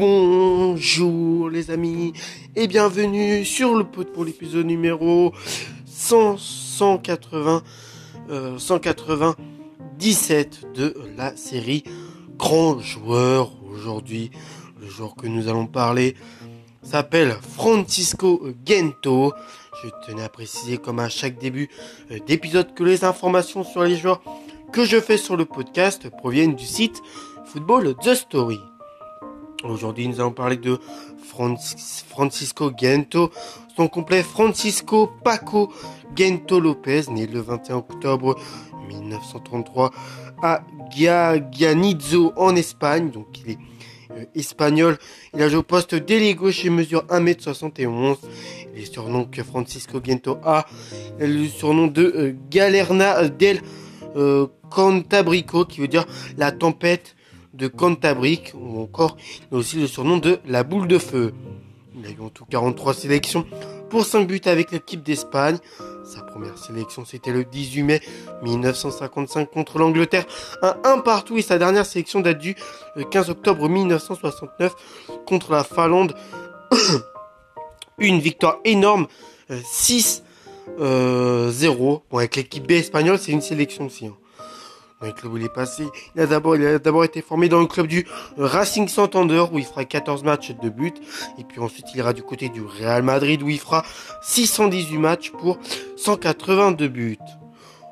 Bonjour les amis et bienvenue sur le pot pour l'épisode numéro 100, 180, 197 de la série Grand Joueur. Aujourd'hui, le joueur que nous allons parler s'appelle Francisco Gento. Je tenais à préciser comme à chaque début euh, d'épisode que les informations sur les joueurs que je fais sur le podcast proviennent du site Football The Story. Aujourd'hui, nous allons parler de Francisco Gento, son complet Francisco Paco Gento Lopez, né le 21 octobre 1933 à Gianizzo en Espagne, donc il est euh, espagnol. Il a joué au poste d'ailier gauche et mesure 1m71. Il est surnom que Francisco Gento a. le surnom de euh, Galerna del euh, Cantabrico, qui veut dire la tempête de Cantabrique, ou encore il a aussi le surnom de la boule de feu. Il a eu en tout 43 sélections pour 5 buts avec l'équipe d'Espagne. Sa première sélection, c'était le 18 mai 1955 contre l'Angleterre. Un 1 partout et sa dernière sélection date du 15 octobre 1969 contre la Finlande. Une victoire énorme, 6-0. Bon, avec l'équipe B espagnole, c'est une sélection aussi. Hein club où il est passé. Il a d'abord, il a d'abord été formé dans le club du Racing Santander où il fera 14 matchs de but. Et puis ensuite, il ira du côté du Real Madrid où il fera 618 matchs pour 182 buts.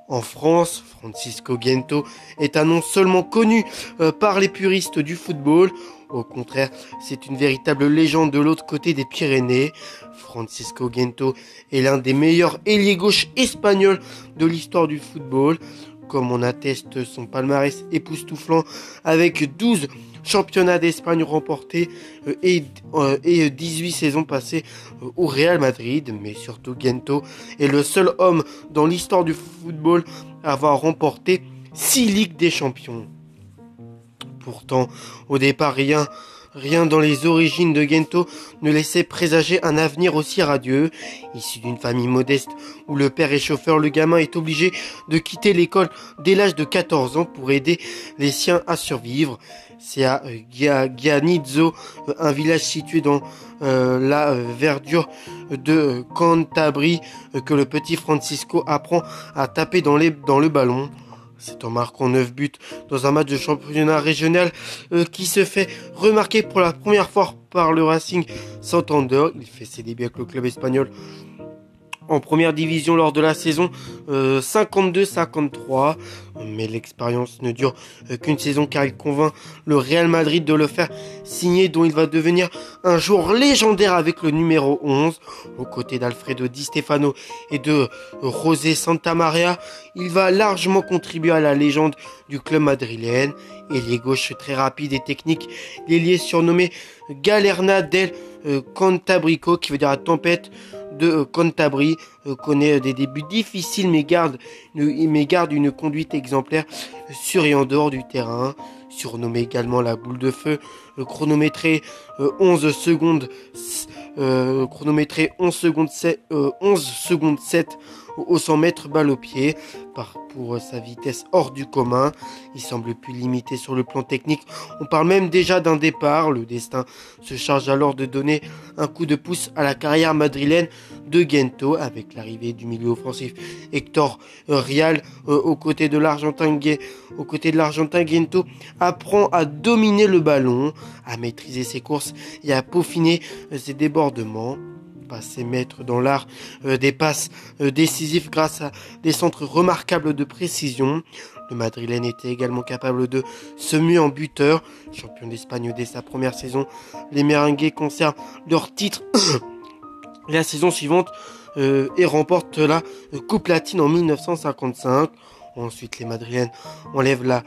En France, Francisco Gento est un nom seulement connu euh, par les puristes du football. Au contraire, c'est une véritable légende de l'autre côté des Pyrénées. Francisco Gento est l'un des meilleurs ailiers gauche espagnols de l'histoire du football comme on atteste son palmarès époustouflant avec 12 championnats d'Espagne remportés euh, et, 18 euh, saisons passées euh, au Real Madrid, mais surtout Gento est le seul homme dans l'histoire du football à avoir remporté 6 Ligues des Champions. Pourtant, au départ, rien Rien dans les origines de Gento ne laissait présager un avenir aussi radieux. Issu d'une famille modeste où le père est chauffeur, le gamin est obligé de quitter l'école dès l'âge de 14 ans pour aider les siens à survivre. C'est à euh, Gianizzo, euh, un village situé dans euh, la verdure de Cantabrie, que le petit Francisco apprend à taper dans le ballon. C'est en marquant 9 buts dans un match de championnat régional euh, qui se fait remarquer pour la première fois par le Racing Santander. Il fait ses débuts avec le club espagnol en première division lors de la saison 52-53. Euh, Mais l'expérience ne dure euh, qu'une saison car il convainc le Real Madrid de le faire signer dont il va devenir un jour légendaire avec le numéro 11. Aux côtés d'Alfredo Di Stefano et de José Santa Maria, il va largement contribuer à la légende du club madrilène. Ailier gauche très rapide et technique, l'ailier surnommé Galerna del euh, Cantabrico qui veut dire la tempête de euh, Cantabrie euh, connaît des débuts difficiles mais garde, mais garde une conduite exemplaire sur et en dehors du terrain. Surnommé également la boule de feu, chronométré 11 secondes, chronométré 11 secondes 7, 11 secondes 7 au 100 mètres balle au pied pour sa vitesse hors du commun. Il semble plus limité sur le plan technique. On parle même déjà d'un départ. Le destin se charge alors de donner un coup de pouce à la carrière madrilène de Gento avec l'arrivée du milieu offensif Hector Rial euh, aux de l'Argentin aux de l'Argentin Gento apprend à dominer le ballon, à maîtriser ses courses et à peaufiner ses débordements passé maître dans l'art euh, des passes euh, décisives grâce à des centres remarquables de précision. Le Madrilène était également capable de se muer en buteur. Champion d'Espagne dès sa première saison, les Merengues conservent leur titre la saison suivante euh, et remportent la Coupe latine en 1955. Ensuite, les Madrilènes enlèvent la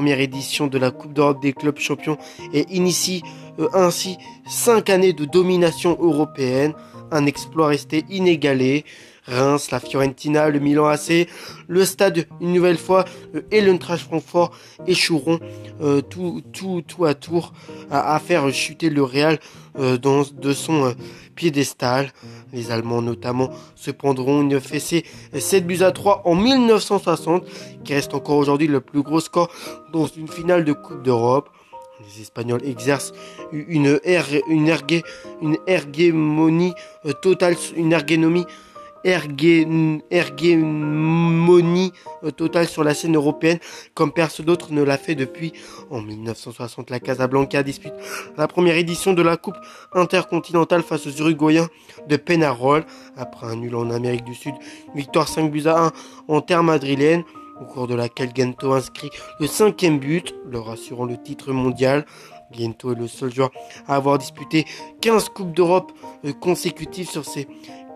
première édition de la Coupe d'Europe des clubs champions et initient euh, ainsi cinq années de domination européenne, un exploit resté inégalé. Reims, la Fiorentina, le Milan AC, le Stade une nouvelle fois euh, et l'Eintracht Francfort échoueront euh, tout, tout, tout à tour à, faire chuter le Real dans, de son piédestal. Les Allemands notamment se prendront une fessée 7 buts à 3 en 1960, qui reste encore aujourd'hui le plus gros score dans une finale de Coupe d'Europe. Les Espagnols exercent une, ergue, une ergémonie euh, totale, une ergonomie ergémonie euh, totale sur la scène européenne comme personne d'autre ne l'a fait depuis en 1960. La Casablanca dispute la première édition de la Coupe intercontinentale face aux Uruguayens de Penarol après un nul en Amérique du Sud, victoire 5 buts à 1 en terre madrilène au cours de laquelle Gento inscrit le cinquième but, leur assurant le titre mondial. Gento est le seul joueur à avoir disputé 15 Coupes d'Europe euh, consécutives sur ses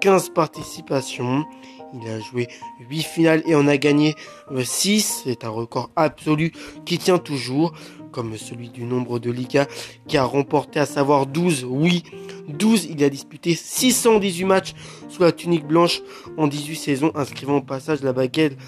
15 participations. Il a joué 8 finales et en a gagné 6. C'est un record absolu qui tient toujours, comme celui du nombre de Ligas qui a remporté à savoir 12. Oui, 12. Il a disputé 618 matchs sous la tunique blanche en 18 saisons, inscrivant au passage la baguette,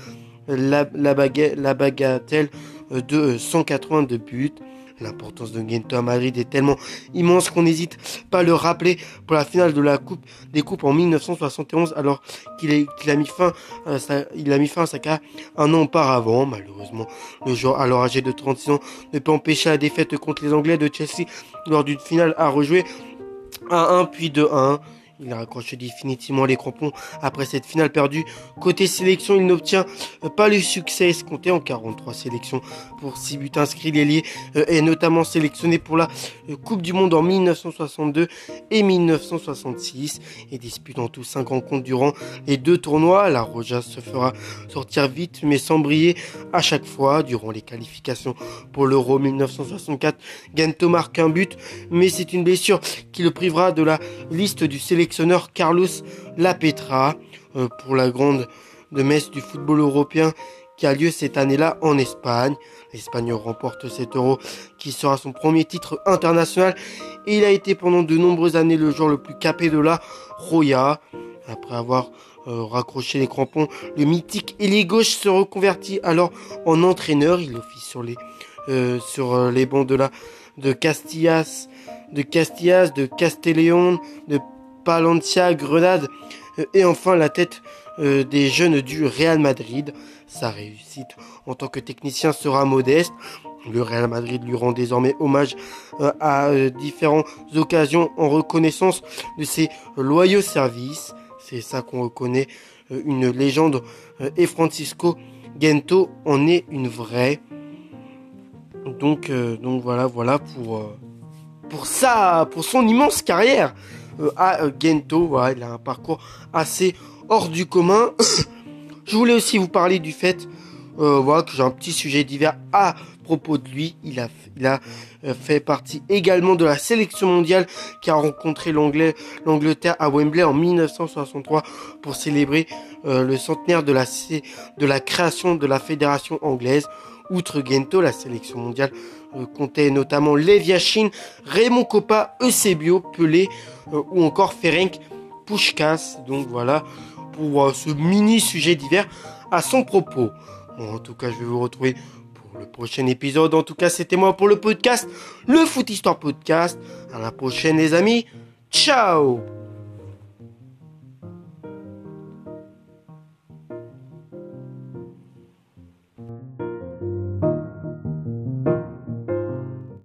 la, la bagatelle de 182 buts. L'importance de Gento à Madrid est tellement immense qu'on n'hésite pas à le rappeler pour la finale de la Coupe des Coupes en 1971 alors qu'il a mis fin à sa, a mis fin à sa carrière un an auparavant. Malheureusement, le joueur alors âgé de 36 ans ne peut empêcher la défaite contre les Anglais de Chelsea lors d'une finale à rejouer à 1 puis 2-1. Il a raccroché définitivement les crampons après cette finale perdue. Côté sélection, il n'obtient pas le succès escompté en 43 sélections pour 6 buts inscrits. L'ailier euh, est notamment sélectionné pour la euh, Coupe du Monde en 1962 et 1966 et dispute en tout 5 rencontres durant les deux tournois. La Roja se fera sortir vite mais sans briller à chaque fois durant les qualifications pour l'Euro 1964. Gento marque un but mais c'est une blessure qui le privera de la liste du sélectionneur Carlos Lapetra euh, pour la grande de messe du football européen qui a lieu cette année-là en Espagne. L'Espagne remporte cet euro qui sera son premier titre international et il a été pendant de nombreuses années le joueur le plus capé de la Roya. Après avoir euh, raccroché les crampons, le mythique ailier gauche se reconvertit alors en entraîneur. Il officie sur les, euh, sur les bancs de la de Castillas, de Castillas, de Castellón, de Palencia, Grenade euh, et enfin la tête euh, des jeunes du Real Madrid. Sa réussite en tant que technicien sera modeste. Le Real Madrid lui rend désormais hommage euh, à différentes occasions en reconnaissance de ses loyaux services. C'est ça qu'on reconnaît une légende et Francisco Gento en est une vraie. Donc, donc voilà, voilà pour, pour ça, pour son immense carrière. Euh, à euh, Gento. Voilà, il a un parcours assez hors du commun. Je voulais aussi vous parler du fait euh, voilà, que j'ai un petit sujet divers à propos de lui. Il a, fait partie également de la sélection mondiale qui a rencontré l'Angleterre à Wembley en 1963 pour célébrer le centenaire de la création de la fédération anglaise. Outre Gento, la sélection mondiale comptait notamment Lev Raymond Coppa, Eusebio, Pelé, euh, ou encore Ferenc Pushkas. Donc voilà pour euh, ce mini sujet divers à son propos. en tout cas, je vais vous retrouver pour le prochain épisode. En tout cas, c'était moi pour le podcast, le Foot Histoire Podcast. À la prochaine, les amis. Ciao